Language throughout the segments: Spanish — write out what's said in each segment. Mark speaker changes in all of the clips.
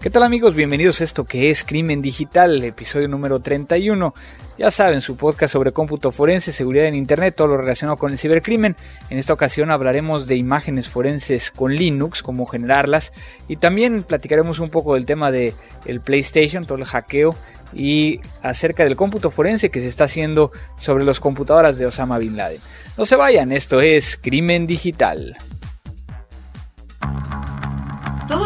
Speaker 1: ¿Qué tal amigos? Bienvenidos a esto que es Crimen Digital, episodio número 31. Ya saben, su podcast sobre cómputo forense, seguridad en Internet, todo lo relacionado con el cibercrimen. En esta ocasión hablaremos de imágenes forenses con Linux, cómo generarlas, y también platicaremos un poco del tema de el PlayStation, todo el hackeo, y acerca del cómputo forense que se está haciendo sobre las computadoras de Osama Bin Laden. No se vayan, esto es Crimen Digital.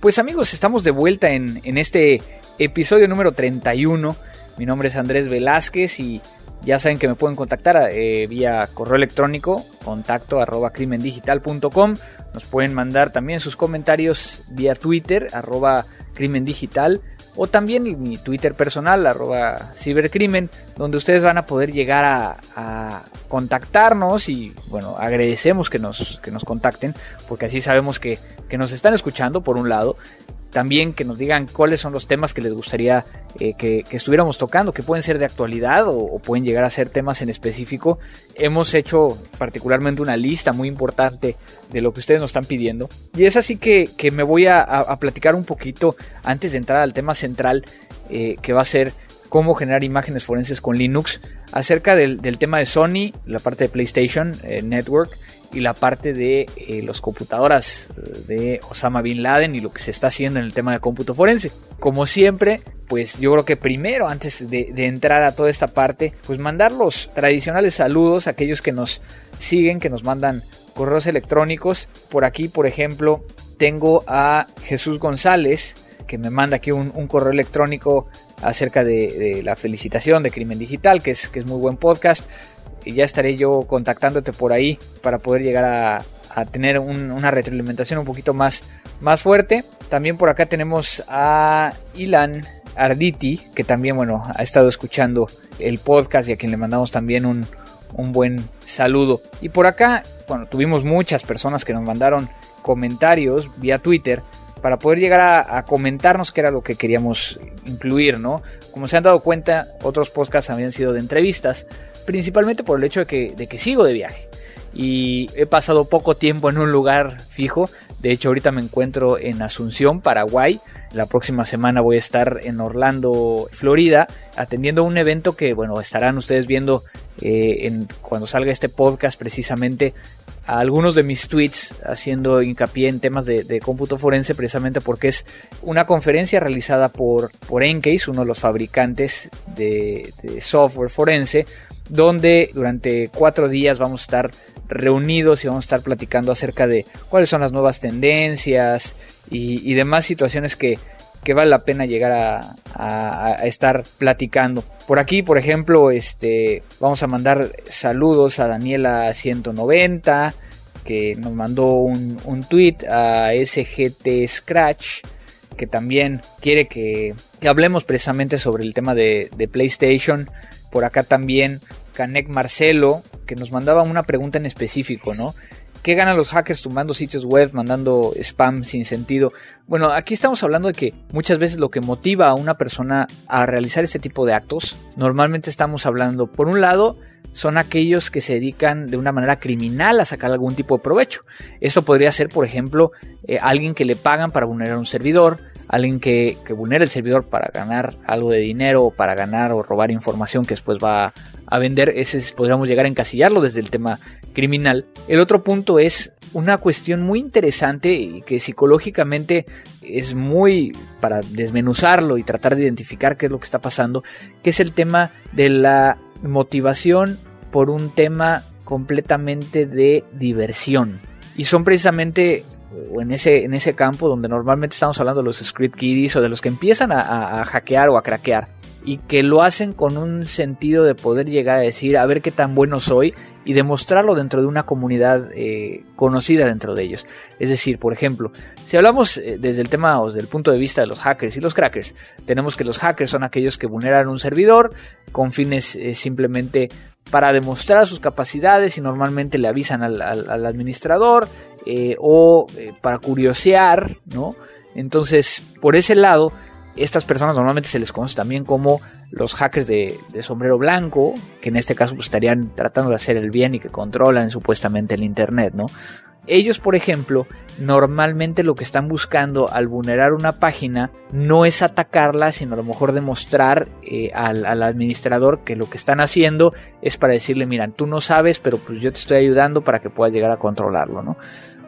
Speaker 1: Pues amigos, estamos de vuelta en, este episodio número 31. Mi nombre es Andrés Velázquez y ya saben que me pueden contactar eh, vía correo electrónico, contacto arroba crimendigital.com. Nos pueden mandar también sus comentarios vía Twitter, arroba crimendigital o también mi Twitter personal, arroba cibercrimen, donde ustedes van a poder llegar a, contactarnos y bueno, agradecemos que nos, que nos contacten, porque así sabemos que, que nos están escuchando por un lado también que nos digan cuáles son los temas que les gustaría eh, que, estuviéramos tocando, que pueden ser de actualidad o, pueden llegar a ser temas en específico. Hemos hecho particularmente una lista muy importante de lo que ustedes nos están pidiendo. Y es así que, me voy a, platicar un poquito antes de entrar al tema central, eh, que va a ser cómo generar imágenes forenses con Linux, acerca del, tema de Sony, la parte de PlayStation eh, Network y la parte de eh, las computadoras eh, de Osama Bin Laden y lo que se está haciendo en el tema de cómputo forense. Como siempre, pues yo creo que primero, antes de, entrar a toda esta parte, pues mandar los tradicionales saludos a aquellos que nos siguen, que nos mandan correos electrónicos. Por aquí, por ejemplo, tengo a Jesús González, que me manda aquí un, correo electrónico acerca de, la felicitación de Crimen Digital, que es, que es muy buen podcast y ya estaré yo contactándote por ahí para poder llegar a, tener una retroalimentación un poquito más, más fuerte. También por acá tenemos a Ilan Arditi, que también bueno, ha estado escuchando el podcast y a quien le mandamos también un, buen saludo. Y por acá, bueno, tuvimos muchas personas que nos mandaron comentarios vía Twitter para poder llegar a, a, comentarnos qué era lo que queríamos incluir, ¿no? Como se han dado cuenta, otros podcasts habían sido de entrevistas, principalmente por el hecho de que, de que sigo de viaje y he pasado poco tiempo en un lugar fijo. De hecho, ahorita me encuentro en Asunción, Paraguay. La próxima semana voy a estar en Orlando, Florida, atendiendo un evento que, bueno, estarán ustedes viendo eh, cuando salga este podcast precisamente a algunos de mis tweets haciendo hincapié en temas de, cómputo forense precisamente porque es una conferencia realizada por, por Encase, uno de los fabricantes de, de software forense, donde durante cuatro días vamos a estar reunidos y vamos a estar platicando acerca de cuáles son las nuevas tendencias y, demás situaciones que, vale la pena llegar a, estar platicando. Por aquí, por ejemplo, este, vamos a mandar saludos a Daniela 190 que nos mandó un, un tweet a SGT Scratch que también quiere que, hablemos precisamente sobre el tema de PlayStation. Por acá también Canek Marcelo, que nos mandaba una pregunta en específico, ¿no? ¿Qué ganan los hackers tumbando sitios web, mandando spam sin sentido? Bueno, aquí estamos hablando de que muchas veces lo que motiva a una persona a realizar este tipo de actos, normalmente estamos hablando, por un lado, son aquellos que se dedican de una manera criminal a sacar algún tipo de provecho. Esto podría ser, por ejemplo, eh, alguien que le pagan para vulnerar un servidor, alguien que, que vulnera el servidor para ganar algo de dinero para ganar o robar información que después va a vender, ese podríamos llegar a encasillarlo desde el tema criminal. El otro punto es una cuestión muy interesante y que psicológicamente es muy para desmenuzarlo y tratar de identificar qué es lo que está pasando, que es el tema de la motivación por un tema completamente de diversión. Y son precisamente en ese, en ese campo donde normalmente estamos hablando de los script kiddies o de los que empiezan a, a hackear o a craquear y que lo hacen con un sentido de poder llegar a decir a ver qué tan bueno soy y demostrarlo dentro de una comunidad eh, conocida dentro de ellos. Es decir, por ejemplo, si hablamos eh, desde el tema o desde el punto de vista de los hackers y los crackers, tenemos que los hackers son aquellos que vulneran un servidor con fines eh, simplemente para demostrar sus capacidades y normalmente le avisan al, administrador o para curiosear, ¿no? Entonces, por ese lado, estas personas normalmente se les conoce también como los hackers de, sombrero blanco, que en este caso pues, estarían tratando de hacer el bien y que controlan supuestamente el Internet, ¿no? Ellos, por ejemplo, normalmente lo que están buscando al vulnerar una página no es atacarla, sino a lo mejor demostrar eh, al, administrador que lo que están haciendo es para decirle, mira, tú no sabes, pero pues yo te estoy ayudando para que puedas llegar a controlarlo, ¿no?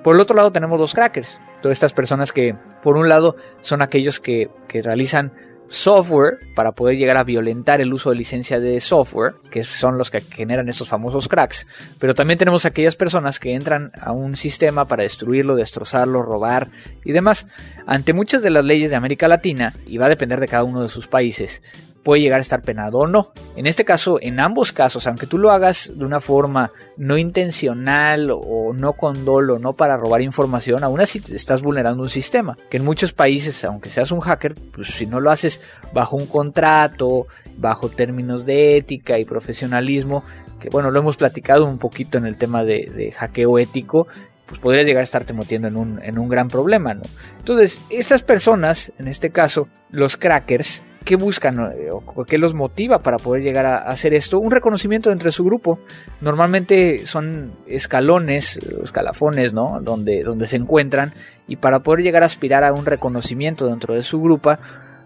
Speaker 1: Por el otro lado tenemos los crackers, todas estas personas que por un lado son aquellos que, que realizan software para poder llegar a violentar el uso de licencia de software, que son los que generan estos famosos cracks. Pero también tenemos aquellas personas que entran a un sistema para destruirlo, destrozarlo, robar y demás. Ante muchas de las leyes de América Latina, y va a depender de cada uno de sus países, puede llegar a estar penado o no. En este caso, en ambos casos, aunque tú lo hagas de una forma no intencional o no con dolo, no para robar información, aún así estás vulnerando un sistema. Que en muchos países, aunque seas un hacker, pues si no lo haces bajo un contrato, bajo términos de ética y profesionalismo, que bueno, lo hemos platicado un poquito en el tema de, de hackeo ético, pues podrías llegar a estarte metiendo en un, en un gran problema, ¿no? Entonces, estas personas, en este caso, los crackers, ¿Qué buscan o qué los motiva para poder llegar a hacer esto? Un reconocimiento dentro de su grupo. Normalmente son escalones, escalafones, ¿no? Donde, donde se encuentran y para poder llegar a aspirar a un reconocimiento dentro de su grupo,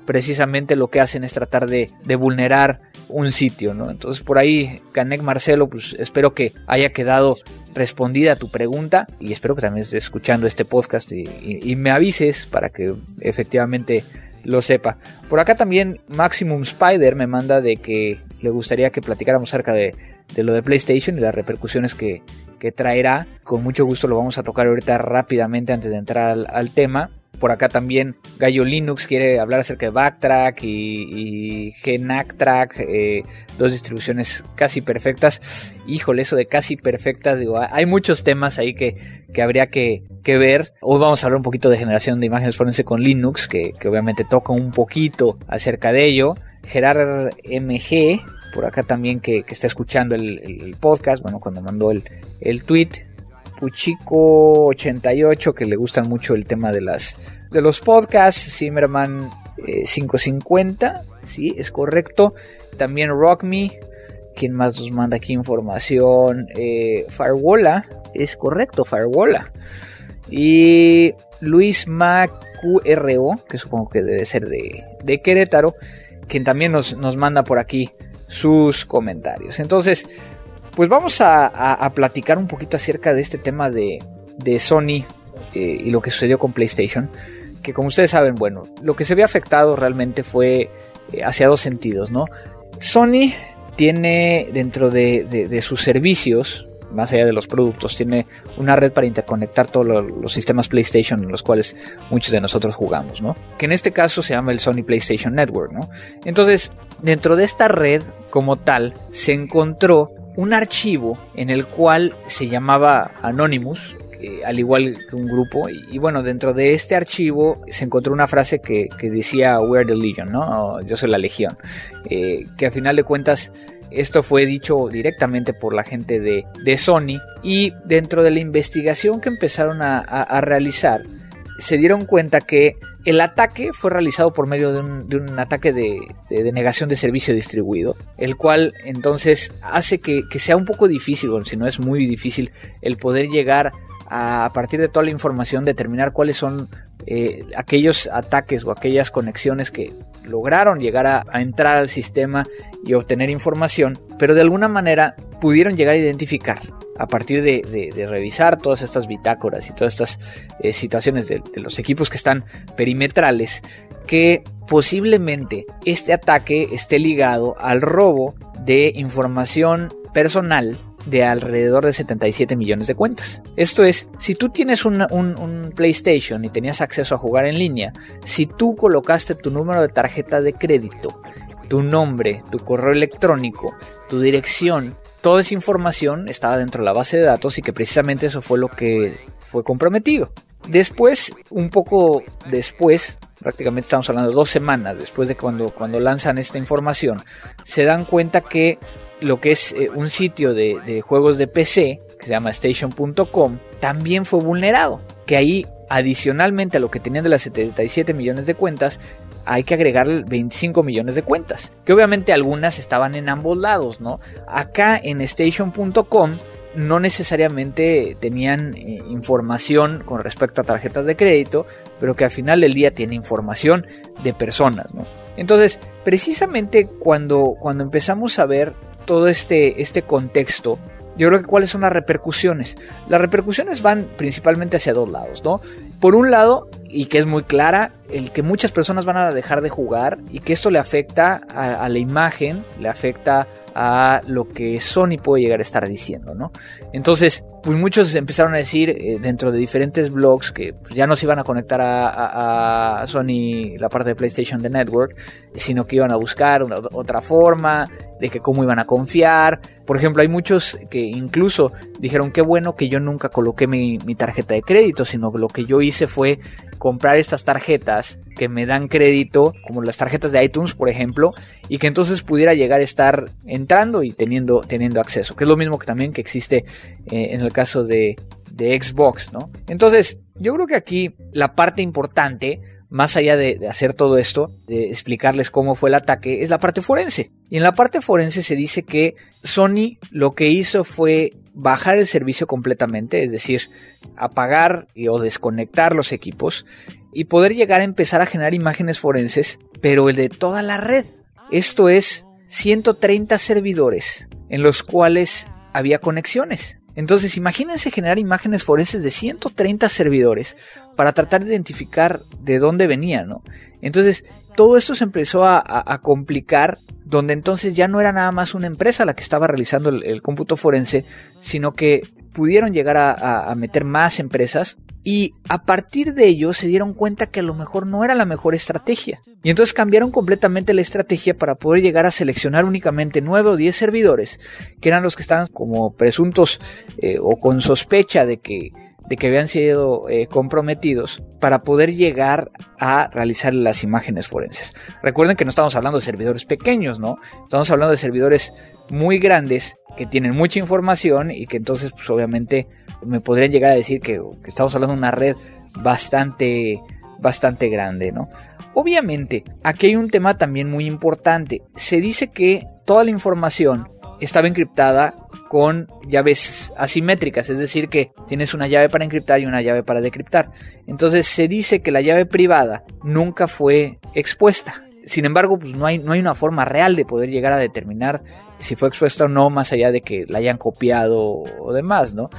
Speaker 1: precisamente lo que hacen es tratar de, vulnerar un sitio, ¿no? Entonces por ahí, Canek Marcelo, pues espero que haya quedado respondida tu pregunta y espero que también estés escuchando este podcast y me avises para que efectivamente lo sepa. Por acá también Maximum Spider me manda de que le gustaría que platicáramos acerca de, lo de PlayStation y las repercusiones que, traerá. Con mucho gusto lo vamos a tocar ahorita rápidamente antes de entrar al tema. Por acá también Gallo Linux quiere hablar acerca de Backtrack y, y eh, dos distribuciones casi perfectas. Híjole, eso de casi perfectas, digo, hay muchos temas ahí que, que habría que, ver. Hoy vamos a hablar un poquito de generación de imágenes forense con Linux, que, obviamente toca un poquito acerca de ello. Gerard MG, por acá también que, está escuchando el, podcast, bueno, cuando mandó el, el tweet, Puchico88, que le gustan mucho el tema de las de los podcasts, Zimmerman 550, eh, sí, es correcto. También Rock Me, quien más nos manda aquí información, eh, es correcto, Farwola. Y Luis MacQRO, que supongo que debe ser de, de Querétaro, quien también nos, nos manda por aquí sus comentarios. Entonces, pues vamos a, platicar un poquito acerca de este tema de, Sony eh, y lo que sucedió con PlayStation. Que como ustedes saben, bueno, lo que se ve afectado realmente fue eh, hacia dos sentidos, ¿no? Sony tiene dentro de, sus servicios, más allá de los productos, tiene una red para interconectar todos los, sistemas PlayStation en los cuales muchos de nosotros jugamos, ¿no? Que en este caso se llama el Sony PlayStation Network, ¿no? Entonces, dentro de esta red como tal, se encontró un archivo en el cual se llamaba Anonymous, al igual que un grupo. Y, bueno, dentro de este archivo se encontró una frase que, decía We're the Legion, ¿no? yo soy la Legión. Eh, que a final de cuentas esto fue dicho directamente por la gente de, Sony. Y dentro de la investigación que empezaron a realizar, se dieron cuenta que el ataque fue realizado por medio de un, ataque de, denegación de servicio distribuido, el cual entonces hace que, sea un poco difícil, o si no es muy difícil, el poder llegar a, a partir de toda la información, determinar cuáles son eh, aquellos ataques o aquellas conexiones que lograron llegar a, entrar al sistema y obtener información, pero de alguna manera pudieron llegar a identificar a partir de, revisar todas estas bitácoras y todas estas eh, situaciones de, los equipos que están perimetrales, que posiblemente este ataque esté ligado al robo de información personal de alrededor de 77 millones de cuentas. Esto es, si tú tienes un, PlayStation y tenías acceso a jugar en línea, si tú colocaste tu número de tarjeta de crédito, tu nombre, tu correo electrónico, tu dirección toda esa información estaba dentro de la base de datos y que precisamente eso fue lo que fue comprometido. Después, un poco después, prácticamente estamos hablando dos semanas después de cuando, cuando lanzan esta información, se dan cuenta que lo que es eh, un sitio de, juegos de PC, que se llama station.com, también fue vulnerado. Que ahí, adicionalmente a lo que tenían de las 77 millones de cuentas, hay que agregar 25 millones de cuentas. Que obviamente algunas estaban en ambos lados, ¿no? Acá en station.com no necesariamente tenían eh, información con respecto a tarjetas de crédito, pero que al final del día tiene información de personas, ¿no? Entonces, precisamente cuando, cuando empezamos a ver todo este, este contexto, yo creo que cuáles son las repercusiones. Las repercusiones van principalmente hacia dos lados, ¿no? Por un lado, y que es muy clara, el que muchas personas van a dejar de jugar y que esto le afecta a, a la imagen, le afecta a lo que Sony puede llegar a estar diciendo, ¿no? Entonces, pues muchos empezaron a decir eh, dentro de diferentes blogs que pues, ya no se iban a conectar a, Sony la parte de PlayStation de Network, sino que iban a buscar otra forma, de que cómo iban a confiar. Por ejemplo, hay muchos que incluso dijeron qué bueno que yo nunca coloqué mi, tarjeta de crédito, sino que lo que yo hice fue comprar estas tarjetas que me dan crédito, como las tarjetas de iTunes, por ejemplo, y que entonces pudiera llegar a estar entrando y teniendo, teniendo acceso, que es lo mismo que también que existe eh, en el caso de, de Xbox, ¿no? Entonces, yo creo que aquí la parte importante más allá de, hacer todo esto, de explicarles cómo fue el ataque, es la parte forense. Y en la parte forense se dice que Sony lo que hizo fue bajar el servicio completamente, es decir, apagar o desconectar los equipos y poder llegar a empezar a generar imágenes forenses, pero el de toda la red. Esto es 130 servidores en los cuales había conexiones. Entonces, imagínense generar imágenes forenses de 130 servidores para tratar de identificar de dónde venía, ¿no? Entonces, todo esto se empezó a, complicar, donde entonces ya no era nada más una empresa la que estaba realizando el, cómputo forense, sino que pudieron llegar a, meter más empresas y a partir de ello se dieron cuenta que a lo mejor no era la mejor estrategia. Y entonces cambiaron completamente la estrategia para poder llegar a seleccionar únicamente 9 o 10 servidores, que eran los que estaban como presuntos eh, o con sospecha de que de que habían sido eh, comprometidos para poder llegar a realizar las imágenes forenses. Recuerden que no estamos hablando de servidores pequeños, ¿no? Estamos hablando de servidores muy grandes que tienen mucha información y que entonces pues obviamente me podrían llegar a decir que, que estamos hablando de una red bastante bastante grande, ¿no? Obviamente, aquí hay un tema también muy importante. Se dice que toda la información estaba encriptada con llaves asimétricas, es decir, que tienes una llave para encriptar y una llave para decriptar. Entonces se dice que la llave privada nunca fue expuesta. Sin embargo, pues no hay, no hay una forma real de poder llegar a determinar si fue expuesta o no, más allá de que la hayan copiado o demás, ¿no?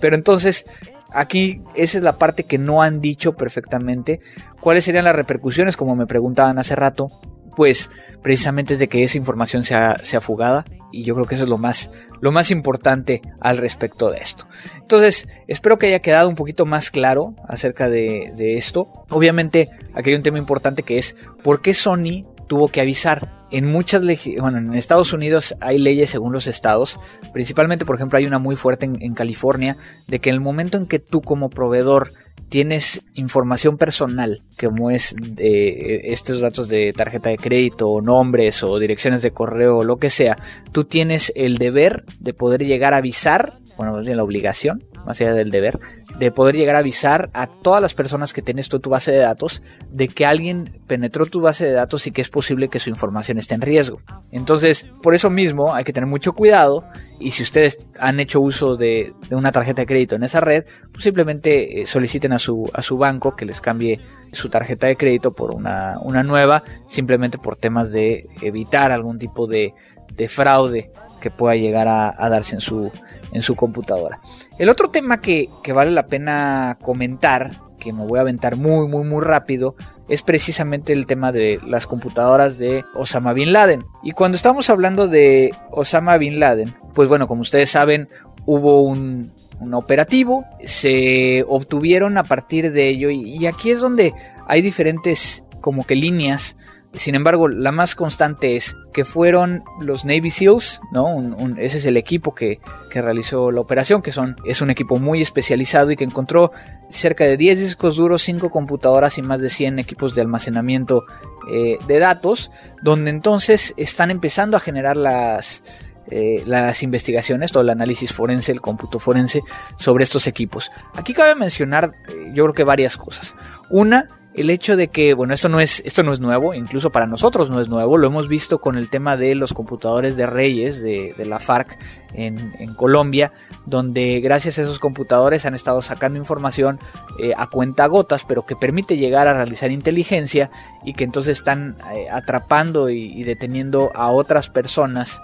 Speaker 1: Pero entonces, aquí esa es la parte que no han dicho perfectamente. ¿Cuáles serían las repercusiones? Como me preguntaban hace rato, pues precisamente es de que esa información sea, sea fugada y yo creo que eso es lo más, lo más importante al respecto de esto. Entonces, espero que haya quedado un poquito más claro acerca de, de esto. Obviamente, aquí hay un tema importante que es por qué Sony tuvo que avisar. En muchas bueno, en Estados Unidos hay leyes según los estados, principalmente por ejemplo hay una muy fuerte en, en California, de que en el momento en que tú como proveedor tienes información personal, como es eh, estos datos de tarjeta de crédito, o nombres o direcciones de correo o lo que sea, tú tienes el deber de poder llegar a avisar, bueno, la obligación, más allá del deber, de poder llegar a avisar a todas las personas que tienes tú tu base de datos de que alguien penetró tu base de datos y que es posible que su información esté en riesgo. Entonces, por eso mismo hay que tener mucho cuidado y si ustedes han hecho uso de, una tarjeta de crédito en esa red, pues simplemente eh, soliciten a su, a su banco que les cambie su tarjeta de crédito por una, una nueva, simplemente por temas de evitar algún tipo de, de fraude que pueda llegar a, a, darse en su, en su computadora. El otro tema que, vale la pena comentar, que me voy a aventar muy, muy, muy rápido, es precisamente el tema de las computadoras de Osama Bin Laden. Y cuando estamos hablando de Osama Bin Laden, pues bueno, como ustedes saben, hubo un, un operativo, se obtuvieron a partir de ello y aquí es donde hay diferentes como que líneas Sin embargo, la más constante es que fueron los Navy SEALs, ¿no? ese es el equipo que, realizó la operación, que son, es un equipo muy especializado y que encontró cerca de 10 discos duros, 5 computadoras y más de 100 equipos de almacenamiento eh, de datos, donde entonces están empezando a generar las, eh, las investigaciones, todo el análisis forense, el cómputo forense sobre estos equipos. Aquí cabe mencionar, eh, yo creo que varias cosas. Una, el hecho de que, bueno, esto no es, esto no es nuevo, incluso para nosotros no es nuevo, lo hemos visto con el tema de los computadores de Reyes de, la FARC en, Colombia, donde gracias a esos computadores han estado sacando información eh, a cuenta gotas, pero que permite llegar a realizar inteligencia y que entonces están eh, atrapando y deteniendo a otras personas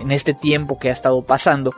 Speaker 1: en este tiempo que ha estado pasando.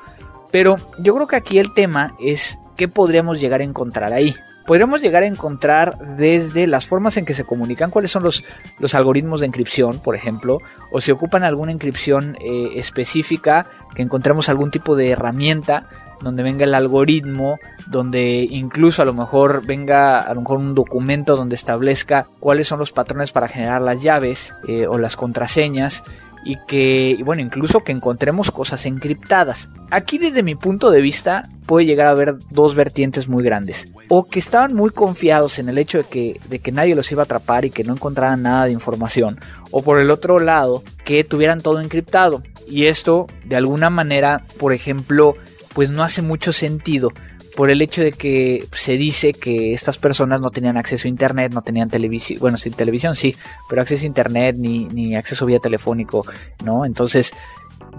Speaker 1: Pero yo creo que aquí el tema es qué podríamos llegar a encontrar ahí. Podríamos llegar a encontrar desde las formas en que se comunican, cuáles son los, los algoritmos de encripción, por ejemplo, o si ocupan alguna encripción eh, específica, que encontremos algún tipo de herramienta donde venga el algoritmo, donde incluso a lo mejor venga a lo mejor un documento donde establezca cuáles son los patrones para generar las llaves eh, o las contraseñas y que, bueno, incluso que encontremos cosas encriptadas. Aquí desde mi punto de vista puede llegar a haber dos vertientes muy grandes. O que estaban muy confiados en el hecho de que, de que nadie los iba a atrapar y que no encontraran nada de información. O por el otro lado, que tuvieran todo encriptado. Y esto, de alguna manera, por ejemplo, pues no hace mucho sentido por el hecho de que se dice que estas personas no tenían acceso a internet, no tenían televisión, bueno, sin televisión sí, pero acceso a internet ni, ni acceso vía telefónico, ¿no? Entonces,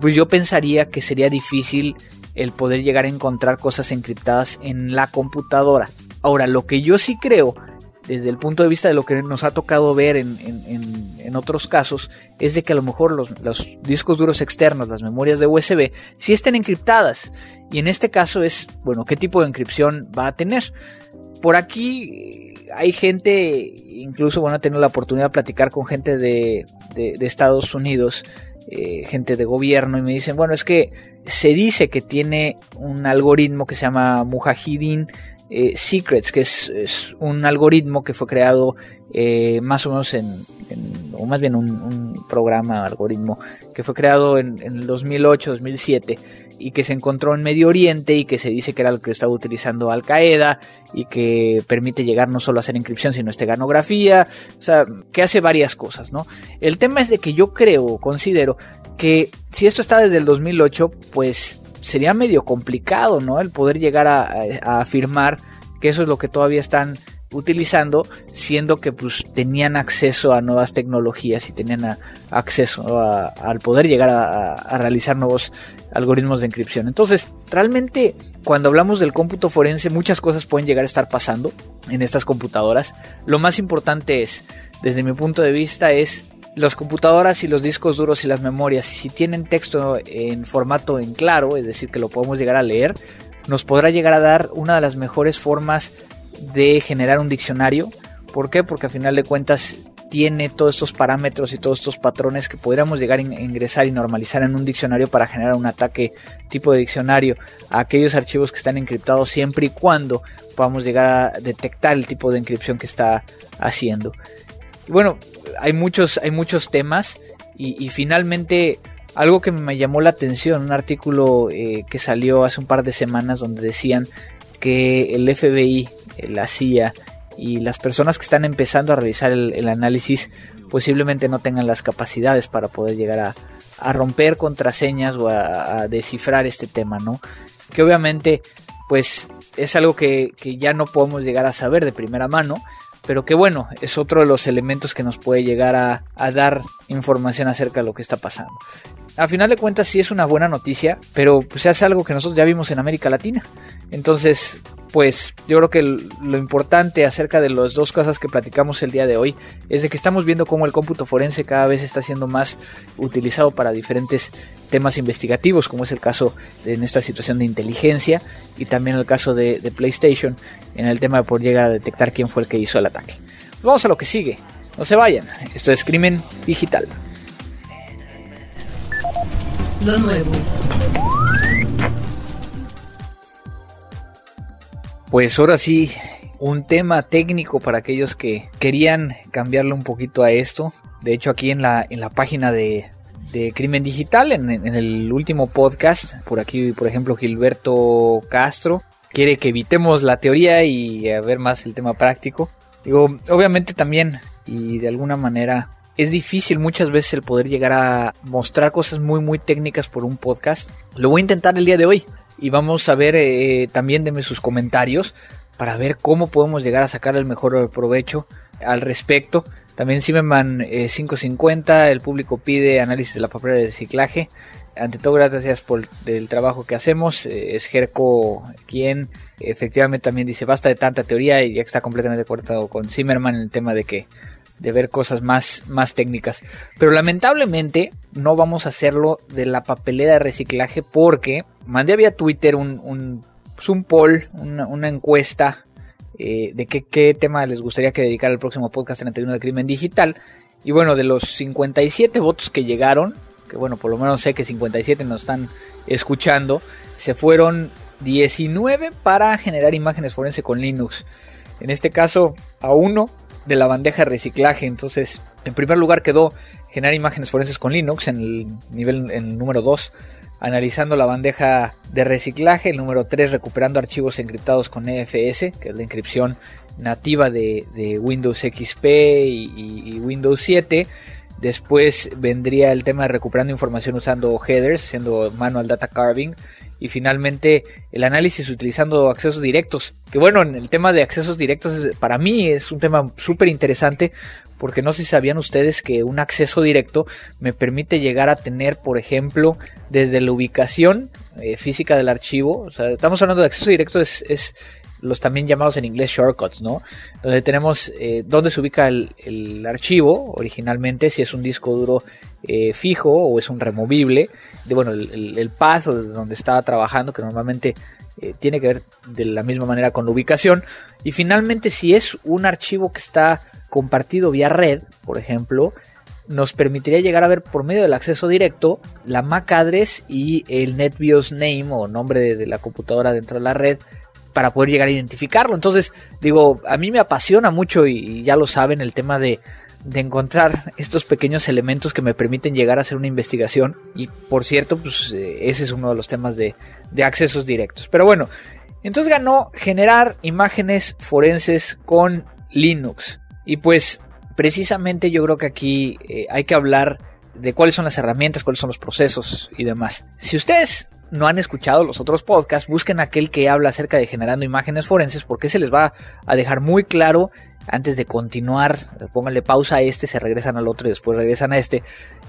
Speaker 1: pues yo pensaría que sería difícil el poder llegar a encontrar cosas encriptadas en la computadora. Ahora, lo que yo sí creo desde el punto de vista de lo que nos ha tocado ver en, otros casos, es de que a lo mejor los, discos duros externos, las memorias de USB, sí estén encriptadas. Y en este caso es, bueno, ¿qué tipo de encripción va a tener? Por aquí hay gente, incluso, bueno, he tenido la oportunidad de platicar con gente de, Estados Unidos, eh, gente de gobierno, y me dicen, bueno, es que se dice que tiene un algoritmo que se llama Mujahideen eh, Secrets, que es, un algoritmo que fue creado eh, más o menos en, o más bien un, programa, algoritmo, que fue creado en, el 2008-2007 y que se encontró en Medio Oriente y que se dice que era lo que estaba utilizando Al Qaeda y que permite llegar no solo a hacer encripción sino esteganografía, o sea, que hace varias cosas, ¿no? El tema es de que yo creo, considero que si esto está desde el 2008, pues sería medio complicado, ¿no? El poder llegar a, afirmar que eso es lo que todavía están utilizando, siendo que pues tenían acceso a nuevas tecnologías y tenían acceso al poder llegar a, realizar nuevos algoritmos de encripción. Entonces, realmente cuando hablamos del cómputo forense, muchas cosas pueden llegar a estar pasando en estas computadoras. Lo más importante es, desde mi punto de vista, es las computadoras y los discos duros y las memorias, si tienen texto en formato en claro, es decir, que lo podemos llegar a leer, nos podrá llegar a dar una de las mejores formas de generar un diccionario. ¿Por qué? Porque a final de cuentas tiene todos estos parámetros y todos estos patrones que podríamos llegar a ingresar y normalizar en un diccionario para generar un ataque tipo de diccionario a aquellos archivos que están encriptados siempre y cuando podamos llegar a detectar el tipo de encripción que está haciendo bueno, hay muchos, hay muchos temas y, finalmente algo que me llamó la atención, un artículo eh, que salió hace un par de semanas donde decían que el FBI, eh, la CIA y las personas que están empezando a realizar el, análisis posiblemente no tengan las capacidades para poder llegar a, romper contraseñas o a, descifrar este tema, ¿no? Que obviamente pues es algo que, que ya no podemos llegar a saber de primera mano, pero que bueno, es otro de los elementos que nos puede llegar a, dar información acerca de lo que está pasando. A final de cuentas sí es una buena noticia, pero pues se hace algo que nosotros ya vimos en América Latina. Entonces, pues yo creo que lo importante acerca de las dos cosas que platicamos el día de hoy es de que estamos viendo cómo el cómputo forense cada vez está siendo más utilizado para diferentes temas investigativos, como es el caso en esta situación de inteligencia y también el caso de, PlayStation en el tema de poder llegar a detectar quién fue el que hizo el ataque. Vamos a lo que sigue. No se vayan. Esto es Crimen Digital. Pues ahora sí, un tema técnico para aquellos que querían cambiarle un poquito a esto. De hecho, aquí en la, en la página de, Crimen Digital, en, el último podcast, por aquí, por ejemplo, Gilberto Castro quiere que evitemos la teoría y a ver más el tema práctico. Digo, obviamente también, y de alguna manera, es difícil muchas veces el poder llegar a mostrar cosas muy, muy técnicas por un podcast. Lo voy a intentar el día de hoy y vamos a ver eh, también de sus comentarios para ver cómo podemos llegar a sacar el mejor provecho al respecto. También Zimmerman 550, eh, el público pide análisis de la papelera de reciclaje. Ante todo, gracias por el trabajo que hacemos. Eh, es Jerko quien efectivamente también dice basta de tanta teoría y ya está completamente cortado con Zimmerman en el tema de que de ver cosas más, más técnicas. Pero lamentablemente no vamos a hacerlo de la papelera de reciclaje porque mandé vía Twitter un, un, pues un poll, una, encuesta eh, de qué, qué, tema les gustaría que dedicara el próximo podcast 31 de Crimen Digital. Y bueno, de los 57 votos que llegaron, que bueno, por lo menos sé que 57 nos están escuchando, se fueron 19 para generar imágenes forense con Linux. En este caso, a uno de la bandeja de reciclaje. Entonces, en primer lugar quedó generar imágenes forenses con Linux en el nivel en número 2, analizando la bandeja de reciclaje. El número 3, recuperando archivos encriptados con EFS, que es la inscripción nativa de, Windows XP y, Windows 7. Después vendría el tema de recuperando información usando headers, haciendo manual data carving y finalmente el análisis utilizando accesos directos. Que bueno, en el tema de accesos directos para mí es un tema súper interesante porque no sé si sabían ustedes que un acceso directo me permite llegar a tener, por ejemplo, desde la ubicación eh, física del archivo. O sea, estamos hablando de acceso directo, es, es los también llamados en inglés shortcuts, ¿no? Donde tenemos eh, dónde se ubica el, archivo originalmente, si es un disco duro eh, fijo o es un removible, de bueno, el, el, path donde estaba trabajando, que normalmente eh, tiene que ver de la misma manera con la ubicación, y finalmente si es un archivo que está compartido vía red, por ejemplo, nos permitiría llegar a ver por medio del acceso directo la MAC address y el NetBIOS name o nombre de la computadora dentro de la red para poder llegar a identificarlo. Entonces, digo, a mí me apasiona mucho y, ya lo saben el tema de, encontrar estos pequeños elementos que me permiten llegar a hacer una investigación. Y por cierto, pues eh, ese es uno de los temas de, accesos directos. Pero bueno, entonces ganó generar imágenes forenses con Linux. Y pues precisamente yo creo que aquí eh, hay que hablar de cuáles son las herramientas, cuáles son los procesos y demás. Si ustedes no han escuchado los otros podcasts, busquen aquel que habla acerca de generando imágenes forenses porque se les va a dejar muy claro antes de continuar, pónganle pausa a este, se regresan al otro y después regresan a este,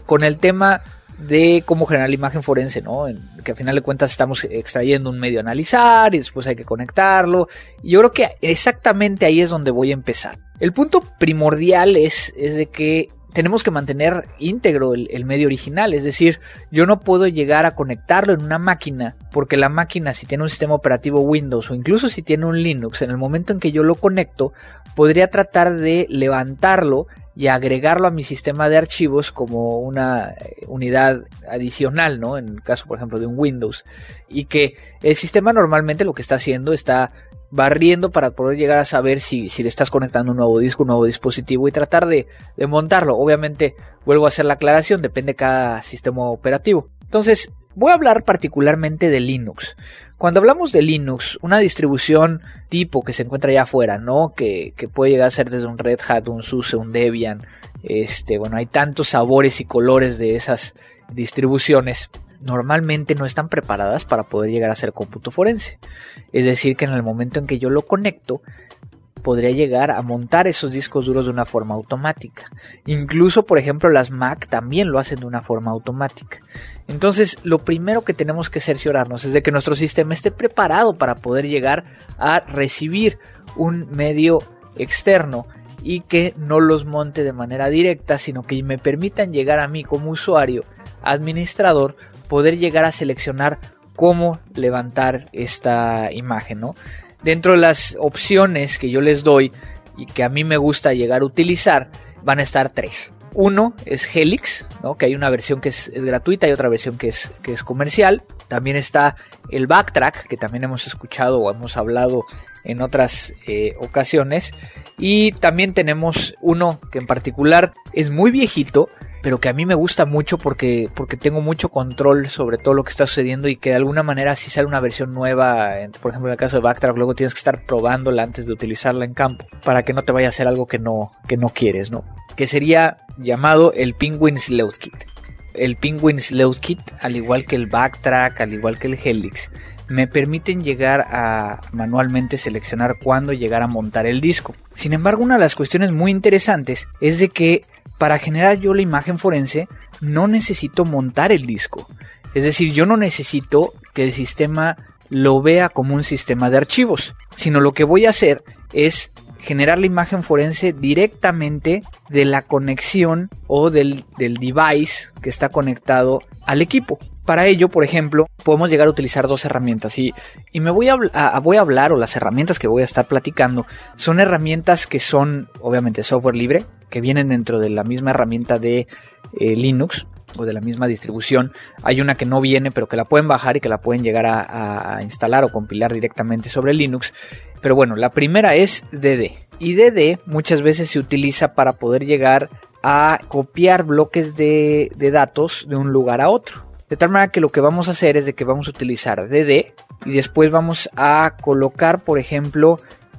Speaker 1: con el tema de cómo generar la imagen forense, ¿no? que al final de cuentas estamos extrayendo un medio a analizar y después hay que conectarlo. Y yo creo que exactamente ahí es donde voy a empezar. El punto primordial es, es de que tenemos que mantener íntegro el, medio original. Es decir, yo no puedo llegar a conectarlo en una máquina porque la máquina si tiene un sistema operativo Windows o incluso si tiene un Linux, en el momento en que yo lo conecto, podría tratar de levantarlo y agregarlo a mi sistema de archivos como una eh, unidad adicional, ¿no? En el caso, por ejemplo, de un Windows. Y que el sistema normalmente lo que está haciendo está barriendo para poder llegar a saber si, si, le estás conectando un nuevo disco, un nuevo dispositivo y tratar de, de, montarlo. Obviamente, vuelvo a hacer la aclaración, depende de cada sistema operativo. Entonces, voy a hablar particularmente de Linux. Cuando hablamos de Linux, una distribución tipo que se encuentra allá afuera, ¿no? Que, que puede llegar a ser desde un Red Hat, un SUSE, un Debian. Este, bueno, hay tantos sabores y colores de esas distribuciones normalmente no están preparadas para poder llegar a ser cómputo forense. Es decir, que en el momento en que yo lo conecto, podría llegar a montar esos discos duros de una forma automática. Incluso, por ejemplo, las Mac también lo hacen de una forma automática. Entonces, lo primero que tenemos que cerciorarnos es de que nuestro sistema esté preparado para poder llegar a recibir un medio externo y que no los monte de manera directa, sino que me permitan llegar a mí como usuario, administrador, poder llegar a seleccionar cómo levantar esta imagen, ¿no? Dentro de las opciones que yo les doy y que a mí me gusta llegar a utilizar, van a estar tres. Uno es Helix, que hay una versión que es, gratuita y otra versión que es, que es comercial. También está el Backtrack, que también hemos escuchado o hemos hablado en otras eh, ocasiones. Y también tenemos uno que en particular es muy viejito, pero que a mí me gusta mucho porque, porque tengo mucho control sobre todo lo que está sucediendo y que de alguna manera si sale una versión nueva, por ejemplo en el caso de Backtrack, luego tienes que estar probándola antes de utilizarla en campo para que no te vaya a hacer algo que no, que no quieres, ¿no? Que sería llamado el Penguin Sleuth Kit. El Penguin Sleuth Kit, al igual que el Backtrack, al igual que el Helix, me permiten llegar a manualmente seleccionar cuándo llegar a montar el disco. Sin embargo, una de las cuestiones muy interesantes es de que para generar yo la imagen forense no necesito montar el disco. Es decir, yo no necesito que el sistema lo vea como un sistema de archivos, sino lo que voy a hacer es generar la imagen forense directamente de la conexión o del, device que está conectado al equipo. Para ello, por ejemplo, podemos llegar a utilizar dos herramientas y, y me voy a, voy a hablar o las herramientas que voy a estar platicando son herramientas que son obviamente software libre, que vienen dentro de la misma herramienta de eh, Linux o de la misma distribución. Hay una que no viene, pero que la pueden bajar y que la pueden llegar a, instalar o compilar directamente sobre Linux. Pero bueno, la primera es DD. Y DD muchas veces se utiliza para poder llegar a copiar bloques de, de datos de un lugar a otro. De tal manera que lo que vamos a hacer es de que vamos a utilizar DD y después vamos a colocar, por ejemplo,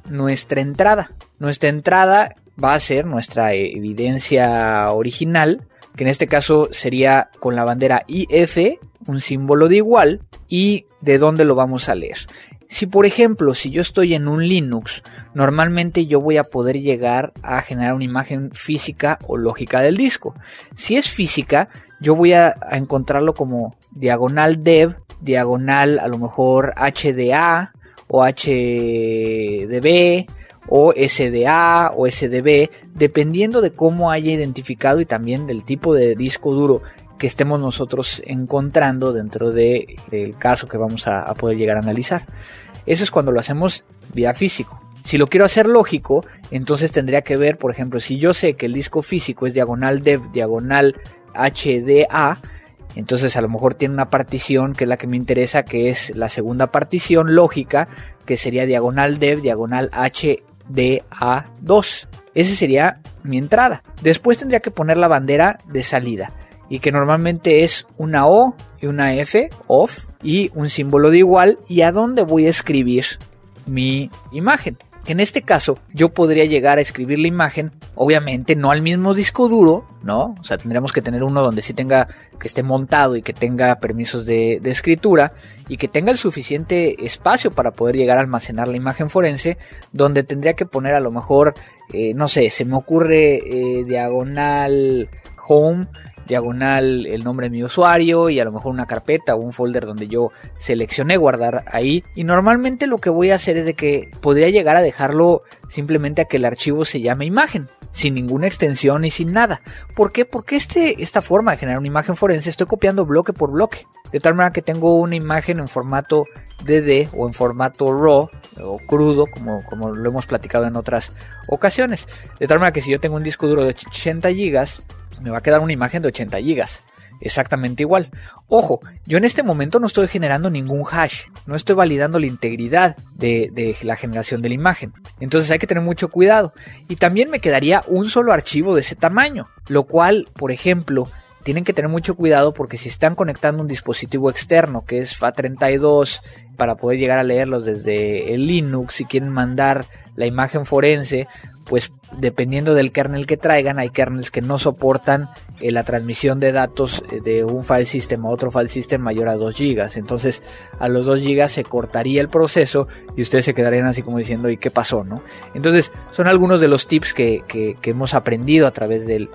Speaker 1: nuestra entrada. Nuestra entrada va a ser nuestra evidencia original, que en este caso sería con la bandera IF, un símbolo de igual, y de dónde lo vamos a leer. Si por ejemplo, si yo estoy en un Linux, normalmente yo voy a poder llegar a generar una imagen física o lógica del disco. Si es física, yo voy a, encontrarlo como diagonal dev, diagonal a lo mejor HDA o HDB o SDA o SDB, dependiendo de cómo haya identificado y también del tipo de disco duro que estemos nosotros encontrando dentro del caso que vamos a, poder llegar a analizar. Eso es cuando lo hacemos vía físico. Si lo quiero hacer lógico, entonces tendría que ver, por ejemplo, si yo sé que el disco físico es diagonal dev, diagonal HDA, entonces a lo mejor tiene una partición que es la que me interesa, que es la segunda partición lógica, que sería diagonal dev, diagonal HDA2. Esa sería mi entrada. Después tendría que poner la bandera de salida y que normalmente es una O y una F, off, y un símbolo de igual, y a dónde voy a escribir mi imagen. En este caso, yo podría llegar a escribir la imagen, obviamente no al mismo disco duro, ¿no? O sea, tendríamos que tener uno donde sí tenga, que esté montado y que tenga permisos de, escritura y que tenga el suficiente espacio para poder llegar a almacenar la imagen forense, donde tendría que poner a lo mejor, eh, no sé, se me ocurre eh, diagonal home diagonal el nombre de mi usuario y a lo mejor una carpeta o un folder donde yo seleccioné guardar ahí. Y normalmente lo que voy a hacer es de que podría llegar a dejarlo simplemente a que el archivo se llame imagen sin ninguna extensión y sin nada. ¿Por qué? Porque este, esta forma de generar una imagen forense estoy copiando bloque por bloque. De tal manera que tengo una imagen en formato DD o en formato RAW o crudo, como, como lo hemos platicado en otras ocasiones. De tal manera que si yo tengo un disco duro de 80 GB, me va a quedar una imagen de 80 GB. Exactamente igual. Ojo, yo en este momento no estoy generando ningún hash, no estoy validando la integridad de, de, la generación de la imagen. Entonces hay que tener mucho cuidado. Y también me quedaría un solo archivo de ese tamaño, lo cual, por ejemplo, tienen que tener mucho cuidado porque si están conectando un dispositivo externo que es FAT32 para poder llegar a leerlos desde el Linux, si quieren mandar la imagen forense, pues dependiendo del kernel que traigan, hay kernels que no soportan eh, la transmisión de datos eh, de un file system a otro file system mayor a 2 GB. Entonces, a los 2 GB se cortaría el proceso y ustedes se quedarían así como diciendo, ¿y qué pasó? ¿no? Entonces, son algunos de los tips que, hemos aprendido a través del,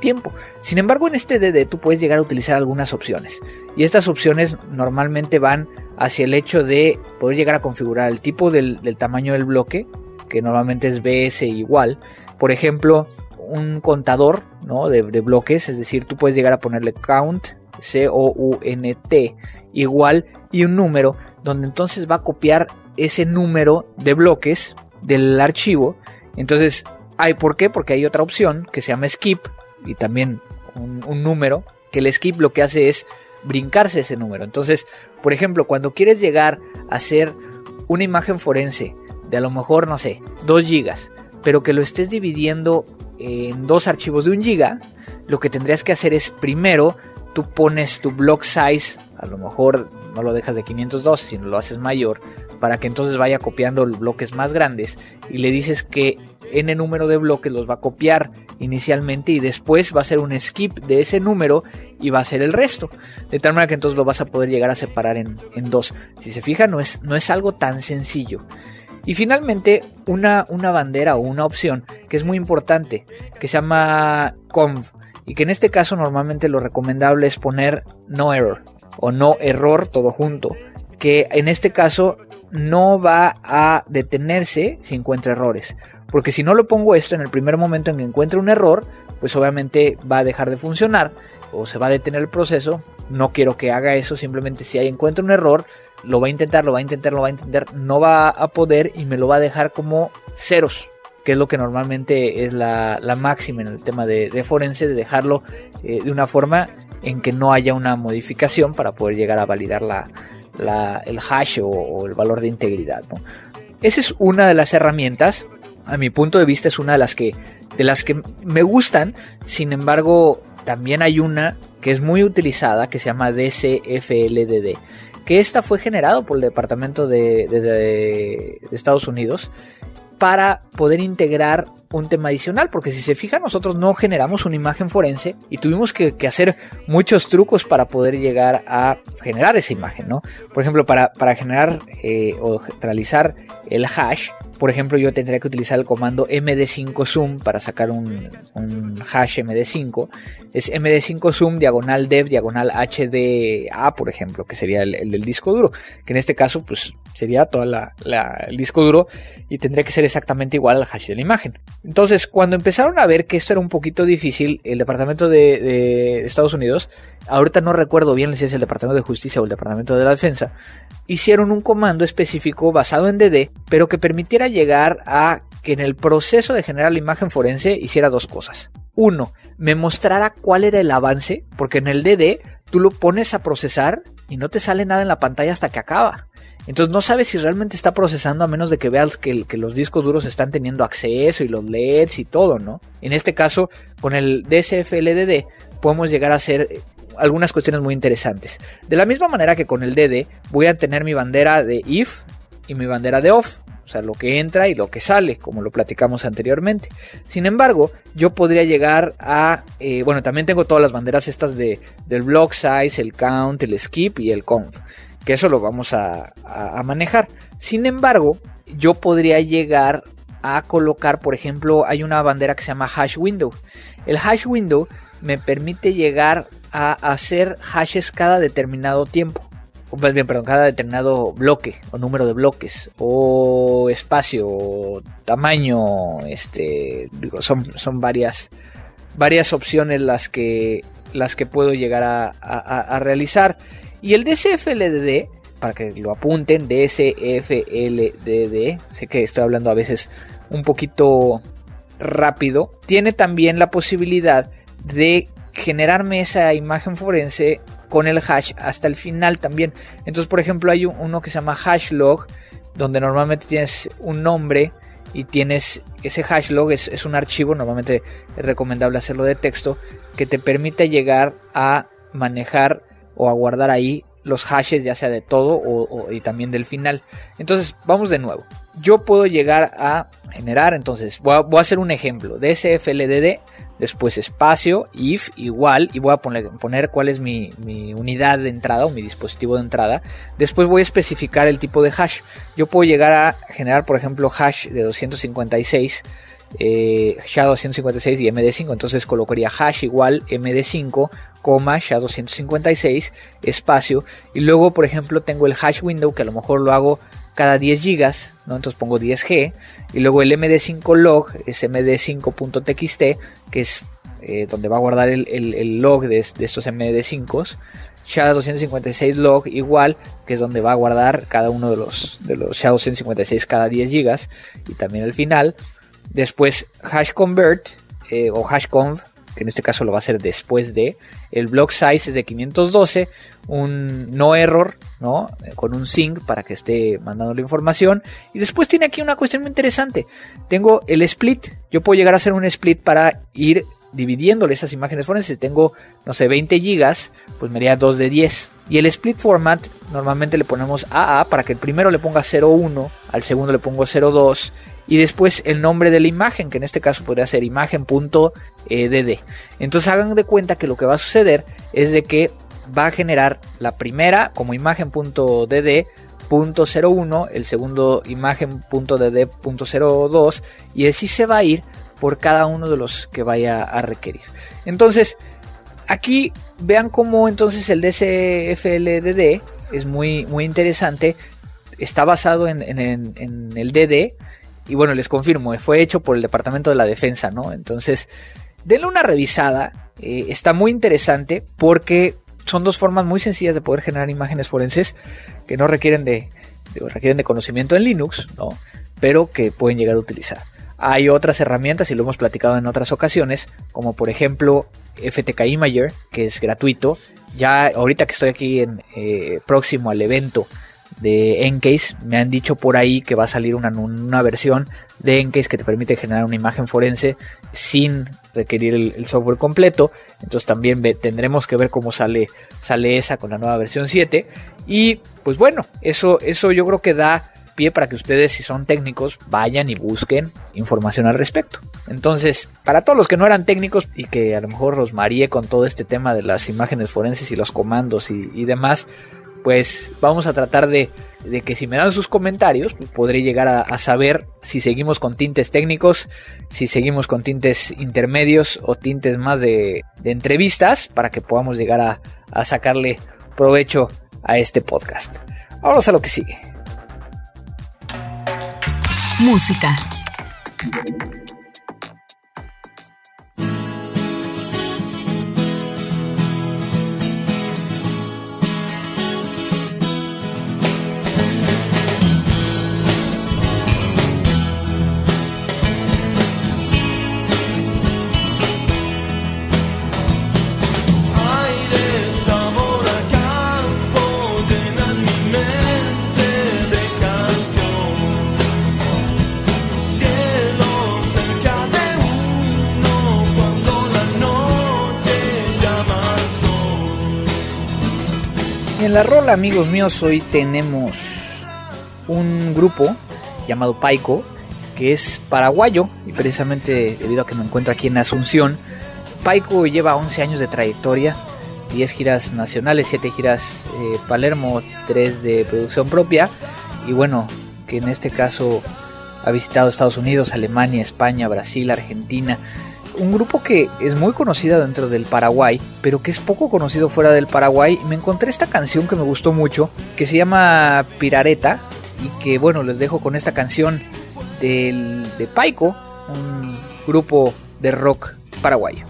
Speaker 1: tiempo. Sin embargo, en este DD tú puedes llegar a utilizar algunas opciones. Y estas opciones normalmente van hacia el hecho de poder llegar a configurar el tipo del tamaño del bloque, que normalmente es BS igual. Por ejemplo, un contador ¿no? de, bloques, es decir, tú puedes llegar a ponerle count, C-O-U-N-T, igual y un número, donde entonces va a copiar ese número de bloques del archivo. Entonces, hay ¿por qué? Porque hay otra opción que se llama skip, y también un, un número, que el skip lo que hace es brincarse ese número. Entonces, por ejemplo, cuando quieres llegar a hacer una imagen forense de a lo mejor, no sé, 2 gigas, pero que lo estés dividiendo en dos archivos de 1 giga, lo que tendrías que hacer es primero tú pones tu block size, a lo mejor no lo dejas de 512, sino lo haces mayor, para que entonces vaya copiando los bloques más grandes y le dices que n número de bloques los va a copiar inicialmente y después va a ser un skip de ese número y va a ser el resto. De tal manera que entonces lo vas a poder llegar a separar en, dos. Si se fija, no es, no es algo tan sencillo. Y finalmente, una, una bandera o una opción que es muy importante, que se llama conv, y que en este caso normalmente lo recomendable es poner no error o no error todo junto, que en este caso no va a detenerse si encuentra errores. Porque si no lo pongo esto en el primer momento en que encuentre un error, pues obviamente va a dejar de funcionar o se va a detener el proceso. No quiero que haga eso, simplemente si ahí encuentra un error, lo va a intentar, lo va a intentar, lo va a intentar, no va a poder y me lo va a dejar como ceros, que es lo que normalmente es la, máxima en el tema de, forense, de dejarlo eh, de una forma en que no haya una modificación para poder llegar a validar la, el hash o, el valor de integridad. Esa es una de las herramientas. A mi punto de vista es una de las que, de las que me gustan. Sin embargo, también hay una que es muy utilizada que se llama DCFLDD. Que esta fue generado por el Departamento de, Estados Unidos para poder integrar un tema adicional, porque si se fija nosotros no generamos una imagen forense y tuvimos que, hacer muchos trucos para poder llegar a generar esa imagen, ¿no? Por ejemplo, para, para generar eh, o realizar el hash, por ejemplo, yo tendría que utilizar el comando md5 zoom para sacar un, hash md5. Es md5 zoom diagonal dev diagonal hda, por ejemplo, que sería el, del disco duro. Que en este caso, pues sería todo el disco duro y tendría que ser exactamente igual al hash de la imagen. Entonces, cuando empezaron a ver que esto era un poquito difícil, el Departamento de, Estados Unidos, ahorita no recuerdo bien si es el Departamento de Justicia o el Departamento de la Defensa, hicieron un comando específico basado en DD, pero que permitiera llegar a que en el proceso de generar la imagen forense hiciera dos cosas. Uno, me mostrara cuál era el avance, porque en el DD tú lo pones a procesar y no te sale nada en la pantalla hasta que acaba. Entonces no sabes si realmente está procesando a menos de que veas que, los discos duros están teniendo acceso y los LEDs y todo, ¿no? En este caso, con el DSF-LDD podemos llegar a hacer algunas cuestiones muy interesantes. De la misma manera que con el DD voy a tener mi bandera de if y mi bandera de off. O sea, lo que entra y lo que sale, como lo platicamos anteriormente. Sin embargo, yo podría llegar a... Eh, bueno, también tengo todas las banderas estas de, del block size, el count, el skip y el conf que eso lo vamos a, manejar. Sin embargo, yo podría llegar a colocar, por ejemplo, hay una bandera que se llama hash window. El hash window me permite llegar a hacer hashes cada determinado tiempo. Más bien, perdón, cada determinado bloque o número de bloques o espacio o tamaño. Este, son, son varias, varias opciones las que, las que puedo llegar a realizar. Y el DCFLDD, para que lo apunten, DCFLDD, sé que estoy hablando a veces un poquito rápido, tiene también la posibilidad de generarme esa imagen forense con el hash hasta el final también. Entonces, por ejemplo, hay uno que se llama hashlog, donde normalmente tienes un nombre y tienes ese hashlog, es, es un archivo, normalmente es recomendable hacerlo de texto, que te permite llegar a manejar o a guardar ahí los hashes ya sea de todo o, y también del final. Entonces vamos de nuevo. Yo puedo llegar a generar, entonces voy a, hacer un ejemplo. DSFLDD, después espacio, if igual, y voy a poner, cuál es mi, mi, unidad de entrada o mi dispositivo de entrada. Después voy a especificar el tipo de hash. Yo puedo llegar a generar, por ejemplo, hash de 256 eh, SHA-256 y MD5, entonces colocaría hash igual MD5, coma SHA-256, espacio, y luego por ejemplo tengo el hash window que a lo mejor lo hago cada 10 gigas, ¿no? entonces pongo 10G, y luego el MD5 log es MD5.txt, que es eh, donde va a guardar el, log de, estos MD5s, SHA-256 log igual, que es donde va a guardar cada uno de los, de los SHA-256 cada 10 gigas, y también al final, Después hash convert eh, o hashconv que en este caso lo va a hacer después de. El block size es de 512, un no error, ¿no? Con un sync para que esté mandando la información. Y después tiene aquí una cuestión muy interesante. Tengo el split. Yo puedo llegar a hacer un split para ir dividiéndole esas imágenes forenses. Si tengo, no sé, 20 gigas, pues me haría 2 de 10. Y el split format normalmente le ponemos AA para que el primero le ponga 01, al segundo le pongo 02 y después el nombre de la imagen, que en este caso podría ser imagen.dd. Entonces hagan de cuenta que lo que va a suceder es de que va a generar la primera como imagen.dd .01, el segundo imagen.dd.02 y así se va a ir por cada uno de los que vaya a requerir. Entonces, aquí vean cómo entonces el DCFLDD es muy, muy interesante. Está basado en, el DD. Y bueno, les confirmo, fue hecho por el Departamento de la Defensa, ¿no? Entonces, denle una revisada. Eh, está muy interesante porque son dos formas muy sencillas de poder generar imágenes forenses que no requieren de, requieren de conocimiento en Linux, ¿no? pero que pueden llegar a utilizar. Hay otras herramientas y lo hemos platicado en otras ocasiones, como por ejemplo FTK Imager, que es gratuito. Ya ahorita que estoy aquí eh, próximo al evento de Encase, me han dicho por ahí que va a salir una, una versión de Encase que te permite generar una imagen forense sin requerir el, software completo. Entonces también tendremos que ver cómo sale, sale esa con la nueva versión 7. Y pues bueno, eso, eso yo creo que da pie para que ustedes, si son técnicos, vayan y busquen información al respecto. Entonces, para todos los que no eran técnicos y que a lo mejor los mareé con todo este tema de las imágenes forenses y los comandos y demás, pues vamos a tratar de, que si me dan sus comentarios, pues podré llegar a, saber si seguimos con tintes técnicos, si seguimos con tintes intermedios o tintes más de, entrevistas para que podamos llegar a, sacarle provecho a este podcast. Vamos a lo que sigue.
Speaker 2: Música.
Speaker 1: En la rola, amigos míos, hoy tenemos un grupo llamado Paico, que es paraguayo, y precisamente debido a que me encuentro aquí en Asunción, Paico lleva 11 años de trayectoria, 10 giras nacionales, 7 giras eh, Palermo, 3 de producción propia, y bueno, que en este caso ha visitado Estados Unidos, Alemania, España, Brasil, Argentina, un grupo que es muy conocido dentro del Paraguay, pero que es poco conocido fuera del Paraguay. Me encontré esta canción que me gustó mucho, que se llama Pirareta, y que bueno, les dejo con esta canción del, de Paico, un grupo de rock paraguayo.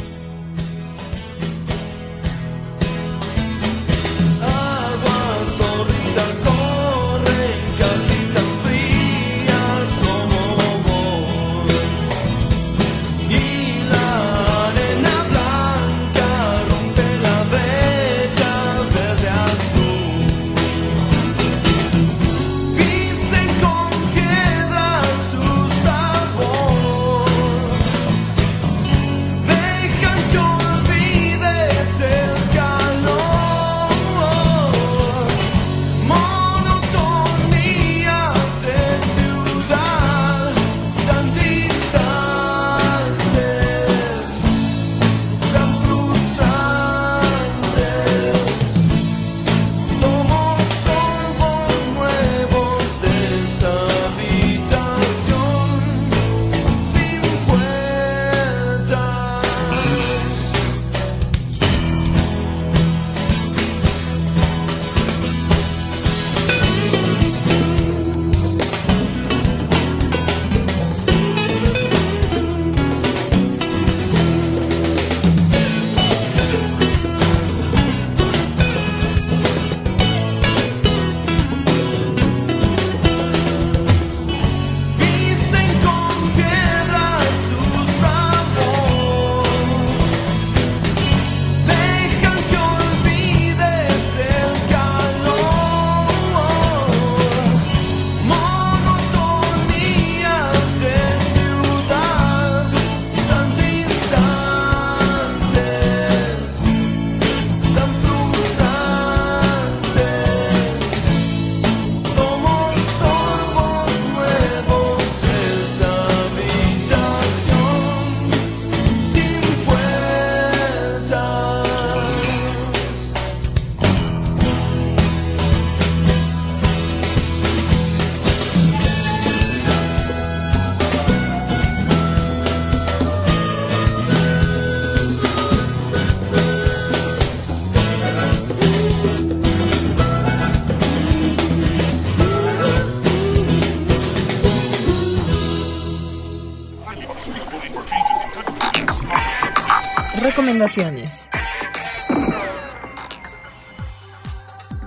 Speaker 2: Recomendaciones.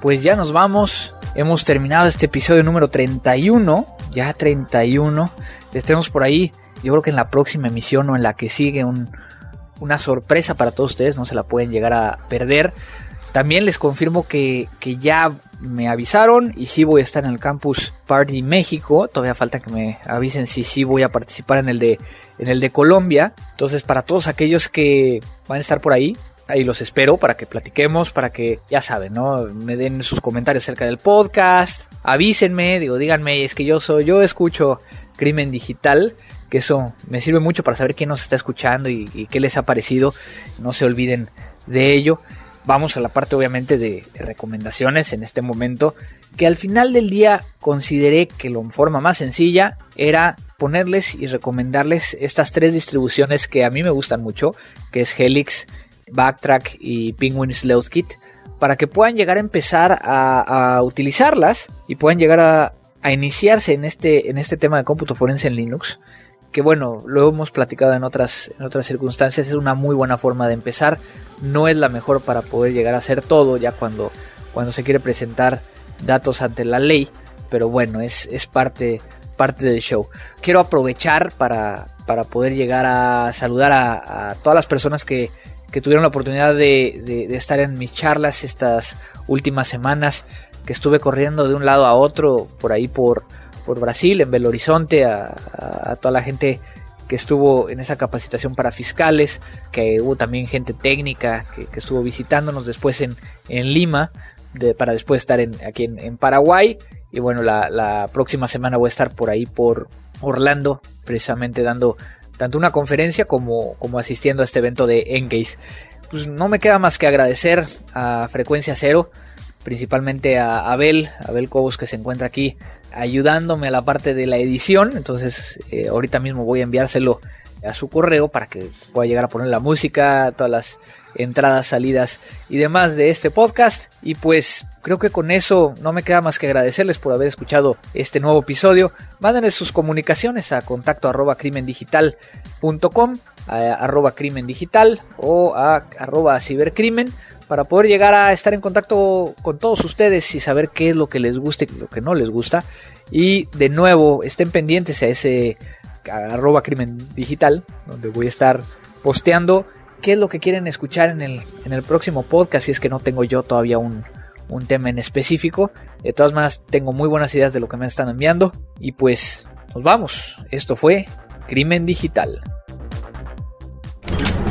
Speaker 1: Pues ya nos vamos. Hemos terminado este episodio número 31. Ya 31. Les tenemos por ahí. Yo creo que en la próxima emisión o en la que sigue una sorpresa para todos ustedes. No se la pueden llegar a perder. También les confirmo que, ya me avisaron y sí voy a estar en el Campus Party México. Todavía falta que me avisen si sí voy a participar en el de, en el de Colombia. Entonces, para todos aquellos que van a estar por ahí, ahí los espero para que platiquemos, para que, ya saben, ¿no? Me den sus comentarios acerca del podcast. Avísenme, digo, díganme, es que yo soy, yo escucho Crimen Digital que eso me sirve mucho para saber quién nos está escuchando y, y, qué les ha parecido. No se olviden de ello vamos a la parte obviamente de, recomendaciones en este momento, que al final del día consideré que la forma más sencilla era ponerles y recomendarles estas tres distribuciones que a mí me gustan mucho, que es Helix, Backtrack y Penguin Sleuth Kit, para que puedan llegar a empezar a, utilizarlas y puedan llegar a, a, iniciarse en este, en este tema de cómputo forense en Linux que bueno, lo hemos platicado en otras, en otras circunstancias, es una muy buena forma de empezar. No es la mejor para poder llegar a hacer todo ya cuando, cuando se quiere presentar datos ante la ley, pero bueno, es, es parte, parte del show. Quiero aprovechar para, para poder llegar a saludar a, todas las personas que, que tuvieron la oportunidad de, de, estar en mis charlas estas últimas semanas, que estuve corriendo de un lado a otro por ahí por por Brasil, en Belo Horizonte, a, toda la gente que estuvo en esa capacitación para fiscales, que hubo también gente técnica que, estuvo visitándonos después en, en Lima, para después estar aquí en, Paraguay. Y bueno, la, próxima semana voy a estar por ahí, por Orlando, precisamente dando tanto una conferencia como, como asistiendo a este evento de Engage. Pues no me queda más que agradecer a Frecuencia Cero, principalmente a Abel, Abel Cobos que se encuentra aquí ayudándome a la parte de la edición. Entonces, eh, ahorita mismo voy a enviárselo a su correo para que pueda llegar a poner la música, todas las entradas, salidas y demás de este podcast. Y pues creo que con eso no me queda más que agradecerles por haber escuchado este nuevo episodio. Mándenle sus comunicaciones a contacto arroba crimendigital.com, arroba crimen digital o a arroba cibercrimen para poder llegar a estar en contacto con todos ustedes y saber qué es lo que les gusta y lo que no les gusta. Y de nuevo, estén pendientes a ese arroba crimen digital, donde voy a estar posteando qué es lo que quieren escuchar en el, en el próximo podcast, si es que no tengo yo todavía un, un tema en específico. De todas maneras, tengo muy buenas ideas de lo que me están enviando. Y pues, nos vamos. Esto fue Crimen Digital.